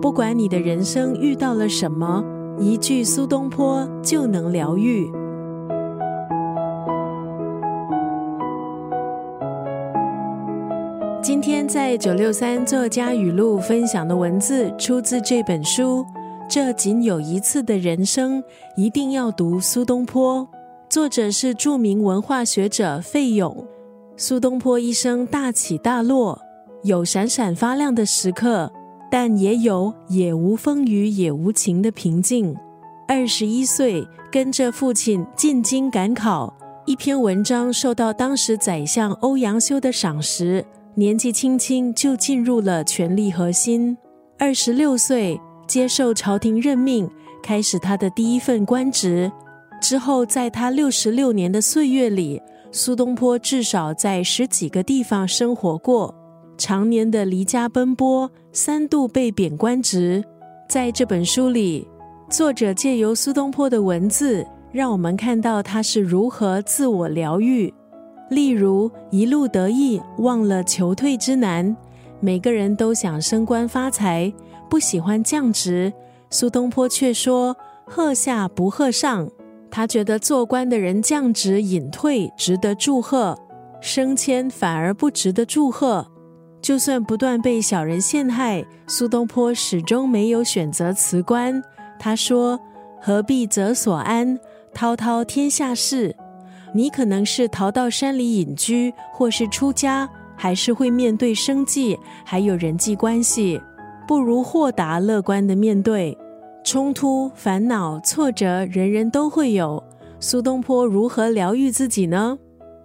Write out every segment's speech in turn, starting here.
不管你的人生遇到了什么，一句苏东坡就能疗愈。今天在九六三作家语录分享的文字，出自这本书。这仅有一次的人生，一定要读苏东坡。作者是著名文化学者费勇。苏东坡一生大起大落，有闪闪发亮的时刻。但也有也无风雨也无晴的平静。二十一岁，跟着父亲进京赶考，一篇文章受到当时宰相欧阳修的赏识，年纪轻轻就进入了权力核心。二十六岁，接受朝廷任命，开始他的第一份官职。之后，在他六十六年的岁月里，苏东坡至少在十几个地方生活过。常年的离家奔波，三度被贬官职。在这本书里，作者借由苏东坡的文字，让我们看到他是如何自我疗愈。例如，一路得意，忘了求退之难。每个人都想升官发财，不喜欢降职。苏东坡却说：“贺下不贺上。”他觉得做官的人降职隐退值得祝贺，升迁反而不值得祝贺。就算不断被小人陷害，苏东坡始终没有选择辞官。他说：“何必择所安，滔滔天下事。你可能是逃到山里隐居，或是出家，还是会面对生计，还有人际关系。不如豁达乐观的面对冲突、烦恼、挫折，人人都会有。苏东坡如何疗愈自己呢？”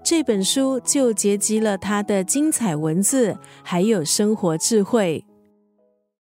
这本书就结集了他的精彩文字，还有生活智慧。